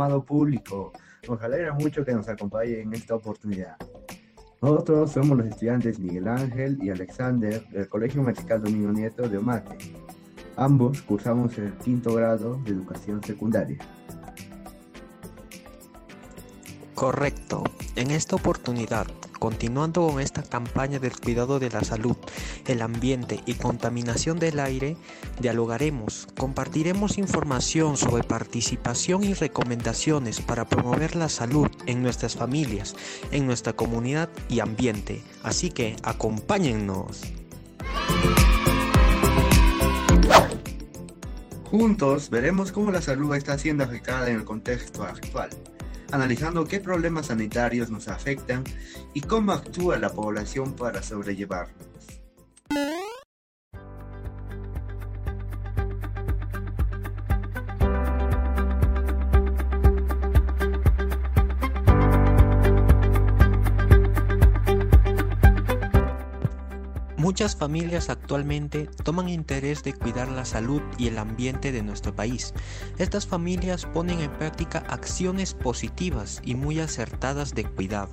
amado público, nos alegra mucho que nos acompañe en esta oportunidad. Nosotros somos los estudiantes Miguel Ángel y Alexander del Colegio Musical Domingo Nieto de Omate. Ambos cursamos el quinto grado de educación secundaria. Correcto. En esta oportunidad, continuando con esta campaña del cuidado de la salud, el ambiente y contaminación del aire, dialogaremos, compartiremos información sobre participación y recomendaciones para promover la salud en nuestras familias, en nuestra comunidad y ambiente. Así que acompáñennos. Juntos veremos cómo la salud está siendo afectada en el contexto actual analizando qué problemas sanitarios nos afectan y cómo actúa la población para sobrellevarlos. Muchas familias actualmente toman interés de cuidar la salud y el ambiente de nuestro país. Estas familias ponen en práctica acciones positivas y muy acertadas de cuidado.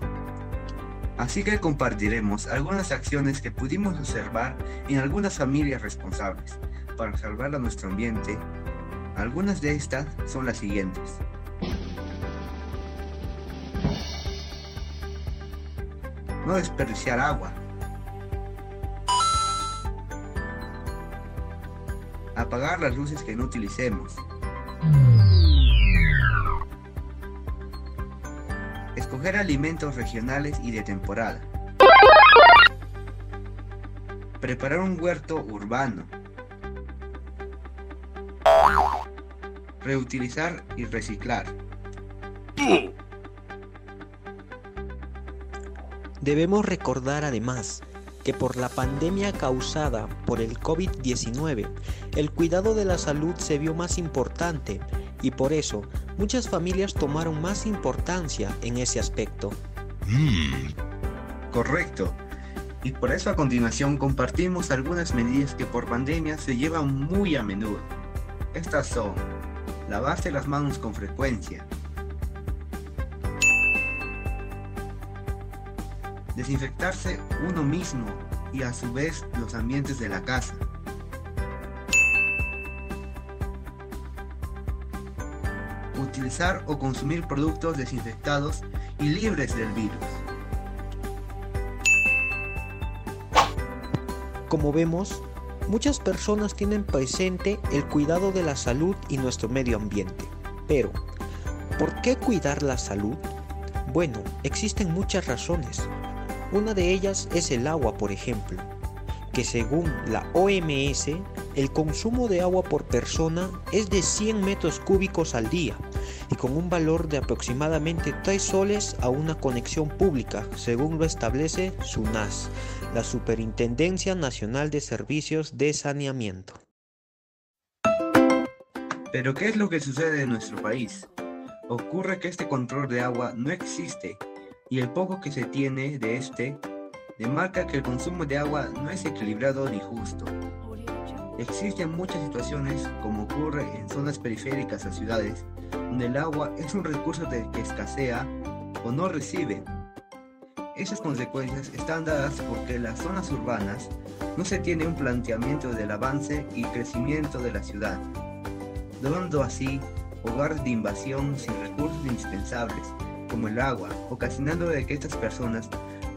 Así que compartiremos algunas acciones que pudimos observar en algunas familias responsables para salvar a nuestro ambiente. Algunas de estas son las siguientes. No desperdiciar agua. Apagar las luces que no utilicemos. Escoger alimentos regionales y de temporada. Preparar un huerto urbano. Reutilizar y reciclar. Debemos recordar además que por la pandemia causada por el COVID-19, el cuidado de la salud se vio más importante y por eso muchas familias tomaron más importancia en ese aspecto. Mm. Correcto. Y por eso a continuación compartimos algunas medidas que por pandemia se llevan muy a menudo. Estas son lavarse las manos con frecuencia, desinfectarse uno mismo y a su vez los ambientes de la casa. Utilizar o consumir productos desinfectados y libres del virus. Como vemos, muchas personas tienen presente el cuidado de la salud y nuestro medio ambiente. Pero, ¿por qué cuidar la salud? Bueno, existen muchas razones, una de ellas es el agua, por ejemplo, que según la OMS, el consumo de agua por persona es de 100 metros cúbicos al día y con un valor de aproximadamente 3 soles a una conexión pública, según lo establece SUNAS, la Superintendencia Nacional de Servicios de Saneamiento. Pero ¿qué es lo que sucede en nuestro país? Ocurre que este control de agua no existe y el poco que se tiene de este demarca que el consumo de agua no es equilibrado ni justo. Existen muchas situaciones, como ocurre en zonas periféricas a ciudades, donde el agua es un recurso de que escasea o no recibe. Esas consecuencias están dadas porque en las zonas urbanas no se tiene un planteamiento del avance y crecimiento de la ciudad, dando así hogar de invasión sin recursos indispensables como el agua, ocasionando de que estas personas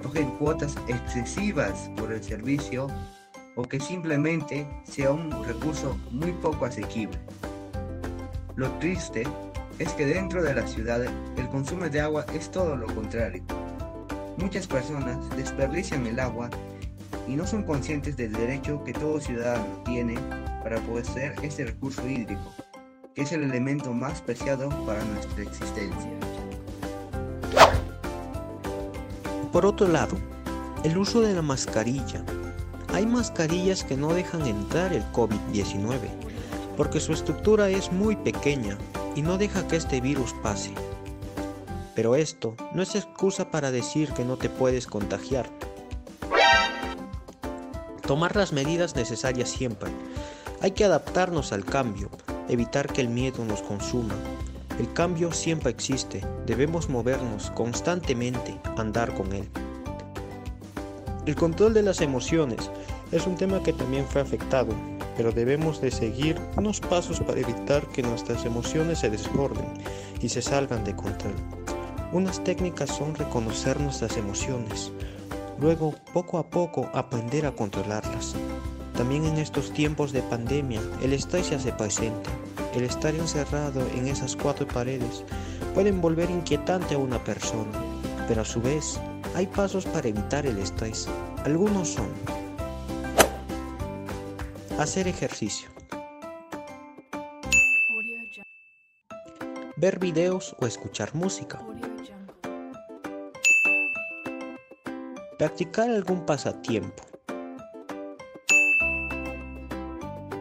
cogen cuotas excesivas por el servicio o que simplemente sea un recurso muy poco asequible. Lo triste es que dentro de la ciudad el consumo de agua es todo lo contrario. Muchas personas desperdician el agua y no son conscientes del derecho que todo ciudadano tiene para poseer este recurso hídrico, que es el elemento más preciado para nuestra existencia. Por otro lado, el uso de la mascarilla. Hay mascarillas que no dejan entrar el COVID-19 porque su estructura es muy pequeña y no deja que este virus pase. Pero esto no es excusa para decir que no te puedes contagiar. Tomar las medidas necesarias siempre. Hay que adaptarnos al cambio, evitar que el miedo nos consuma. El cambio siempre existe, debemos movernos constantemente, andar con él. El control de las emociones es un tema que también fue afectado, pero debemos de seguir unos pasos para evitar que nuestras emociones se desborden y se salgan de control. Unas técnicas son reconocer nuestras emociones, luego poco a poco aprender a controlarlas. También en estos tiempos de pandemia, el estrés se hace presente. El estar encerrado en esas cuatro paredes puede volver inquietante a una persona, pero a su vez hay pasos para evitar el estrés. Algunos son hacer ejercicio, ver videos o escuchar música, practicar algún pasatiempo,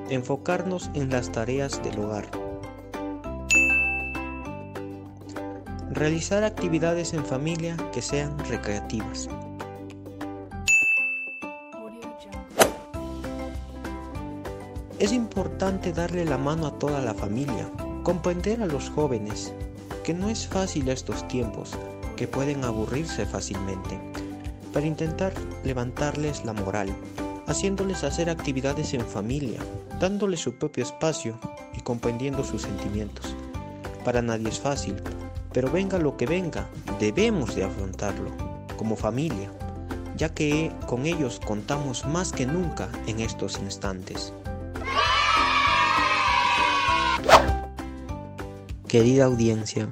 enfocarnos en las tareas del hogar, realizar actividades en familia que sean recreativas. Es importante darle la mano a toda la familia, comprender a los jóvenes que no es fácil estos tiempos, que pueden aburrirse fácilmente, para intentar levantarles la moral, haciéndoles hacer actividades en familia, dándoles su propio espacio y comprendiendo sus sentimientos. Para nadie es fácil, pero venga lo que venga, debemos de afrontarlo como familia, ya que con ellos contamos más que nunca en estos instantes. Querida audiencia,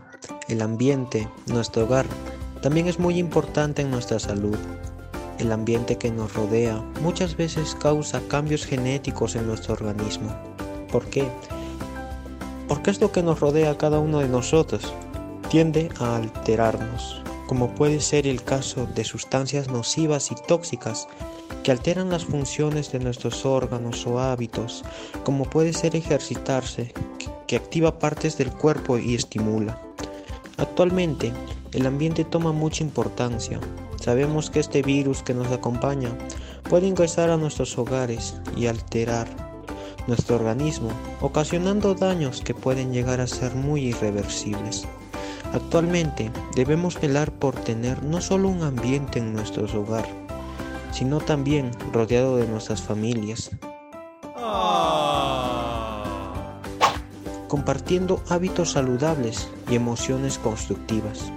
el ambiente, nuestro hogar, también es muy importante en nuestra salud. El ambiente que nos rodea muchas veces causa cambios genéticos en nuestro organismo. ¿Por qué? Porque esto que nos rodea a cada uno de nosotros tiende a alterarnos, como puede ser el caso de sustancias nocivas y tóxicas que alteran las funciones de nuestros órganos o hábitos, como puede ser ejercitarse, que activa partes del cuerpo y estimula. Actualmente, el ambiente toma mucha importancia. Sabemos que este virus que nos acompaña puede ingresar a nuestros hogares y alterar nuestro organismo, ocasionando daños que pueden llegar a ser muy irreversibles. Actualmente debemos velar por tener no solo un ambiente en nuestro hogar, sino también rodeado de nuestras familias. compartiendo hábitos saludables y emociones constructivas.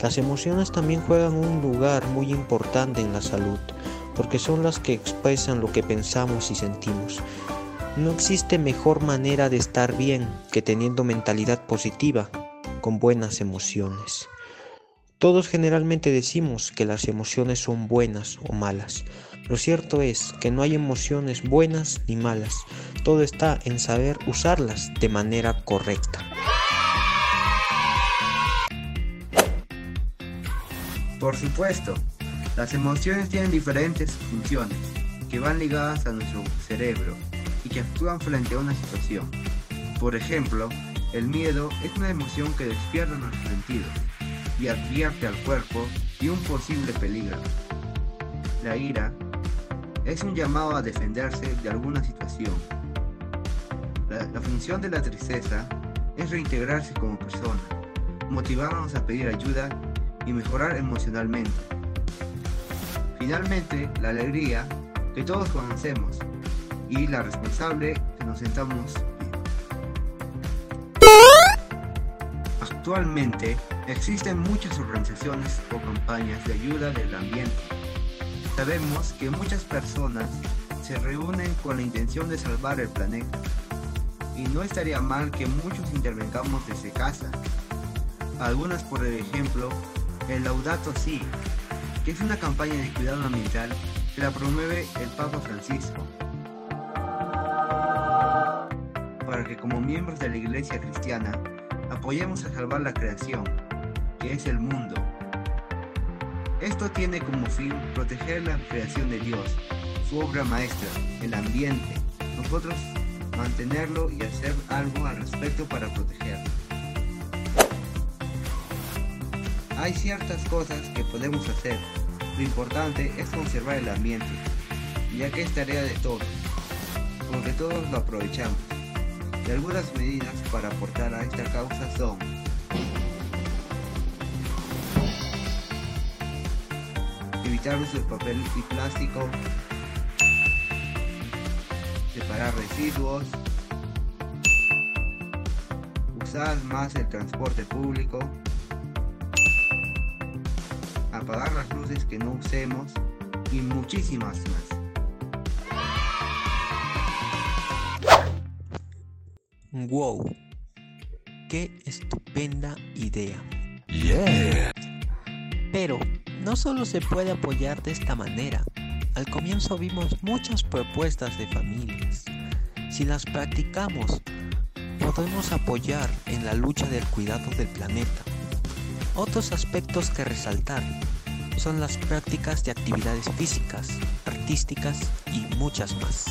Las emociones también juegan un lugar muy importante en la salud, porque son las que expresan lo que pensamos y sentimos. No existe mejor manera de estar bien que teniendo mentalidad positiva, con buenas emociones. Todos generalmente decimos que las emociones son buenas o malas. Lo cierto es que no hay emociones buenas ni malas. Todo está en saber usarlas de manera correcta. Por supuesto, las emociones tienen diferentes funciones que van ligadas a nuestro cerebro y que actúan frente a una situación. Por ejemplo, el miedo es una emoción que despierta nuestros sentidos y advierte al cuerpo de un posible peligro. La ira es un llamado a defenderse de alguna situación. La, función de la tristeza es reintegrarse como persona, motivarnos a pedir ayuda y mejorar emocionalmente. Finalmente, la alegría que todos conocemos y la responsable que nos sentamos Actualmente existen muchas organizaciones o campañas de ayuda del ambiente. Sabemos que muchas personas se reúnen con la intención de salvar el planeta y no estaría mal que muchos intervengamos desde casa. Algunas, por ejemplo, el Laudato Si, que es una campaña de cuidado ambiental que la promueve el Papa Francisco. Para que como miembros de la Iglesia Cristiana apoyemos a salvar la creación, que es el mundo. Esto tiene como fin proteger la creación de Dios, su obra maestra, el ambiente. Nosotros mantenerlo y hacer algo al respecto para protegerlo. Hay ciertas cosas que podemos hacer. Lo importante es conservar el ambiente, ya que es tarea de todos, porque todos lo aprovechamos. Y algunas medidas para aportar a esta causa son evitar uso de papel y plástico, separar residuos, usar más el transporte público, apagar las luces que no usemos y muchísimas más. ¡Wow! ¡Qué estupenda idea! Yeah. Pero no solo se puede apoyar de esta manera. Al comienzo vimos muchas propuestas de familias. Si las practicamos, podemos apoyar en la lucha del cuidado del planeta. Otros aspectos que resaltar son las prácticas de actividades físicas, artísticas y muchas más.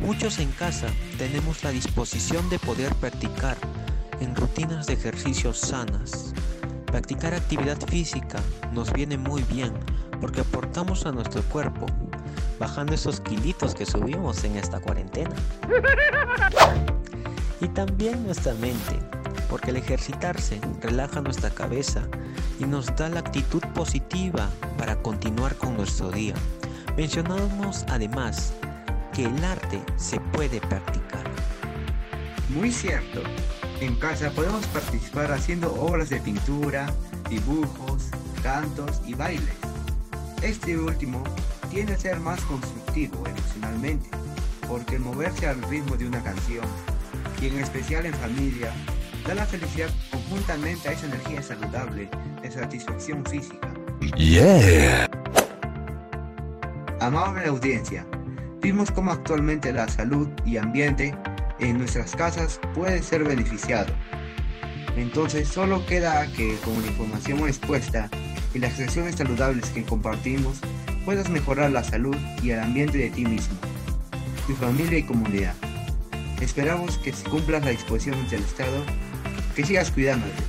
Muchos en casa tenemos la disposición de poder practicar en rutinas de ejercicios sanas. Practicar actividad física nos viene muy bien porque aportamos a nuestro cuerpo, bajando esos kilitos que subimos en esta cuarentena. Y también nuestra mente, porque el ejercitarse relaja nuestra cabeza y nos da la actitud positiva para continuar con nuestro día. Mencionamos además que el arte se puede practicar. Muy cierto. En casa podemos participar haciendo obras de pintura, dibujos, cantos y bailes. Este último tiende a ser más constructivo emocionalmente, porque moverse al ritmo de una canción, y en especial en familia, da la felicidad conjuntamente a esa energía saludable de satisfacción física. Yeah. Amable audiencia, vimos cómo actualmente la salud y ambiente en nuestras casas puede ser beneficiado. Entonces solo queda que con la información expuesta y las acciones saludables que compartimos puedas mejorar la salud y el ambiente de ti mismo, tu familia y comunidad. Esperamos que si cumplas la disposición del Estado, que sigas cuidándote.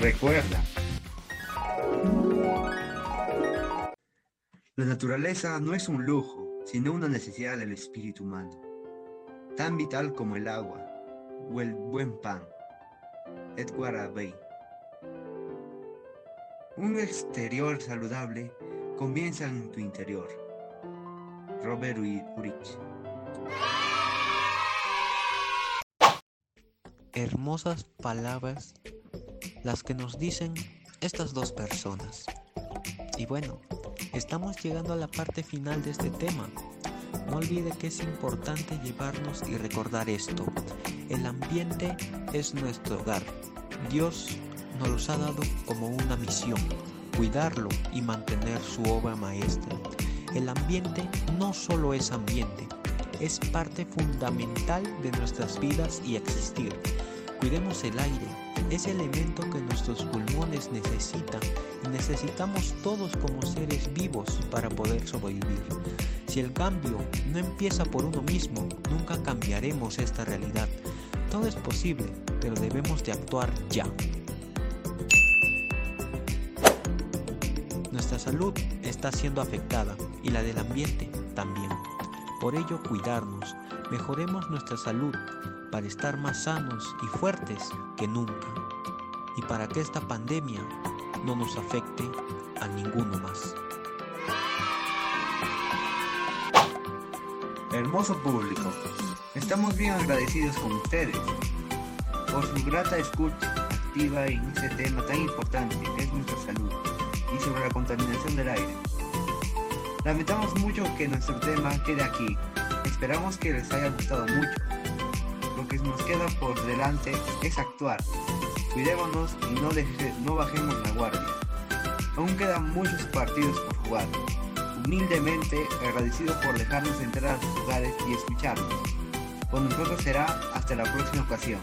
Recuerda, la naturaleza no es un lujo, sino una necesidad del espíritu humano, tan vital como el agua o el buen pan. Edward Abbey. Un exterior saludable comienza en tu interior. Robert Urich. Hermosas palabras las que nos dicen estas dos personas. Y bueno, estamos llegando a la parte final de este tema. No olvide que es importante llevarnos y recordar esto. El ambiente es nuestro hogar. Dios nos los ha dado como una misión, cuidarlo y mantener su obra maestra. El ambiente no solo es ambiente, es parte fundamental de nuestras vidas y existir. Cuidemos el aire, ese elemento que nuestros pulmones necesitan y necesitamos todos como seres vivos para poder sobrevivir. Si el cambio no empieza por uno mismo, nunca cambiaremos esta realidad. Todo es posible, pero debemos de actuar ya. Nuestra salud está siendo afectada y la del ambiente también. Por ello, cuidarnos, mejoremos nuestra salud para estar más sanos y fuertes que nunca y para que esta pandemia no nos afecte a ninguno más. Hermoso público, estamos bien agradecidos con ustedes por su grata escucha activa en este tema tan importante que es nuestra salud y sobre la contaminación del aire. Lamentamos mucho que nuestro tema quede aquí. Esperamos que les haya gustado mucho. Que nos queda por delante es actuar. Cuidémonos y no, no bajemos la guardia. Aún quedan muchos partidos por jugar. Humildemente agradecido por dejarnos entrar a sus hogares y escucharnos. Con nosotros será hasta la próxima ocasión.